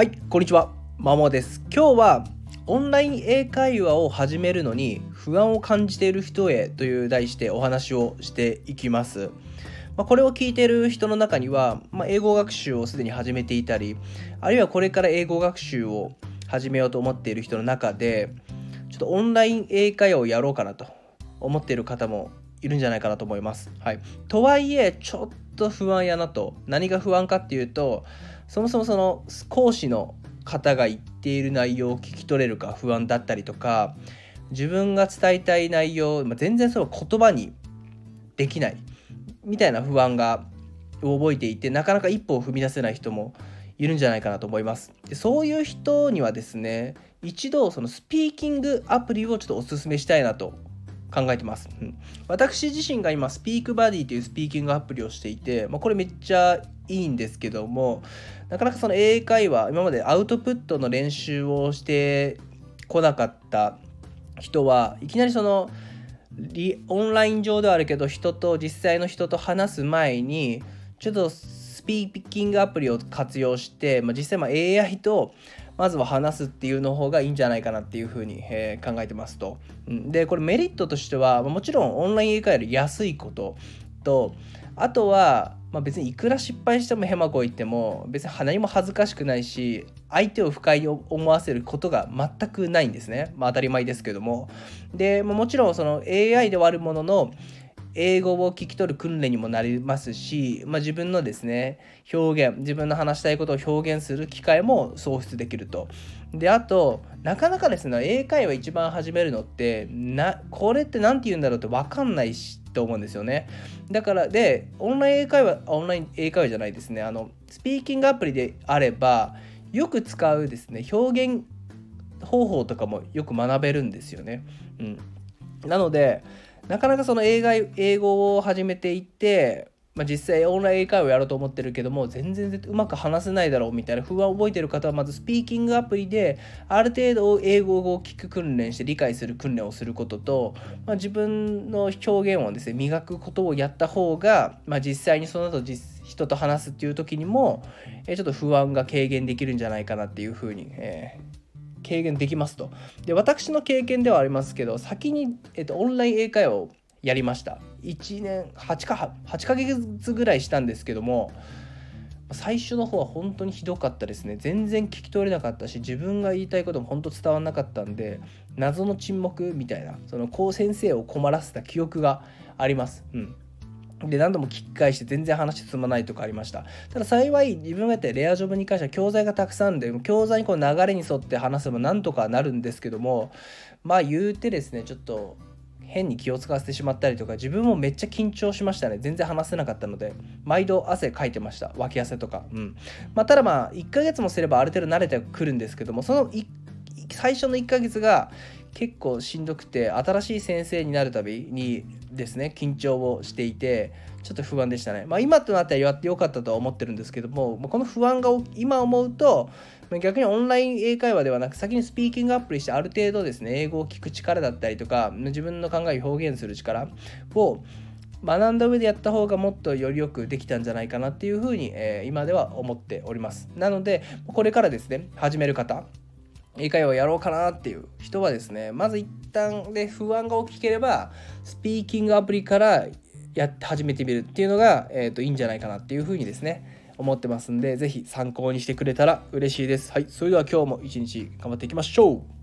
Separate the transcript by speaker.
Speaker 1: はい、こんにちは。まもです。今日はオンライン英会話を始めるのに不安を感じている人へという題してお話をしていきます。まあ、これを聞いている人の中には、まあ、英語学習をすでに始めていたり、あるいはこれから英語学習を始めようと思っている人の中で、ちょっとオンライン英会話をやろうかなと思っている方もいるんじゃないかなと思います。はい、とはいえ、ちょっと不安やなと。何が不安かっていうと、そもそもその講師の方が言っている内容を聞き取れるか不安だったりとか自分が伝えたい内容、まあ、全然その言葉にできないみたいな不安が覚えていてなかなか一歩を踏み出せない人もいるんじゃないかなと思いますでそういう人にはですね一度そのスピーキングアプリをちょっとおすすめしたいなと考えてます、うん、私自身が今スピークバディというスピーキングアプリをしていて、まあ、これめっちゃいいんですけどもなかなかその英会話今までアウトプットの練習をしてこなかった人はいきなりそのオンライン上ではあるけど人と実際の人と話す前にちょっとスピーキングアプリを活用して、まあ、実際ま AI とまずは話すっていうの方がいいんじゃないかなっていうふうに、えー、考えてますと。でこれメリットとしてはもちろんオンライン英会話より安いこととあとは、まあ、別にいくら失敗してもヘマこいっても別に何も恥ずかしくないし相手を不快に思わせることが全くないんですね、まあ、当たり前ですけども。でもちろんその AI ではあるものの英語を聞き取る訓練にもなりますし、まあ、自分のですね表現自分の話したいことを表現する機会も創出できると。であとなかなかですね英会話一番始めるのってなこれって何て言うんだろうって分かんないしと思うんですよね。だからでオンライン英会話オンライン英会話じゃないですね。あのスピーキングアプリであればよく使うですね表現方法とかもよく学べるんですよね、うん、なのでなかなかその英英語を始めていって、まあ、実際オンライン英会話やろうと思ってるけども全然うまく話せないだろうみたいな不安を覚えてる方はまずスピーキングアプリである程度英語を聞く訓練して理解する訓練をすることと、まあ、自分の表現をですね磨くことをやった方が、まあ、実際にその後実人と話すっていう時にも、え、ちょっと不安が軽減できるんじゃないかなっていうふうに、えー軽減できますと。で私の経験ではありますけど先に、えっと、オンライン英会話をやりました。1年8か8ヶ月ぐらいしたんですけども最初の方は本当にひどかったですね全然聞き取れなかったし自分が言いたいことも本当伝わらなかったんで謎の沈黙みたいなそのこう先生を困らせた記憶があります。うんで何度も聞き返して全然話進まないとかありました。ただ幸い自分がやってレアジョブに関しては教材がたくさんで教材にこう流れに沿って話せばなんとかなるんですけどもまあ言うてですねちょっと変に気を使わせてしまったりとか自分もめっちゃ緊張しましたね。全然話せなかったので毎度汗かいてました。脇汗とか。うん。まあただまあ1ヶ月もすればある程度慣れてくるんですけどもその最初の1ヶ月が結構しんどくて新しい先生になるたびにですね緊張をしていてちょっと不安でしたね。まあ今となってはやってよかったとは思ってるんですけどもこの不安が今思うと逆にオンライン英会話ではなく先にスピーキングアップリしてある程度ですね英語を聞く力だったりとか自分の考えを表現する力を学んだ上でやった方がもっとよりよくできたんじゃないかなっていうふうに、えー、今では思っております。なのでこれからですね始める方英会話をやろうかなっていう人はですねまず一旦で不安が大きければスピーキングアプリからやって始めてみるっていうのが、えーと、いいんじゃないかなっていうふうにですね思ってますんで是非参考にしてくれたら嬉しいです。はいそれでは今日も一日頑張っていきましょう。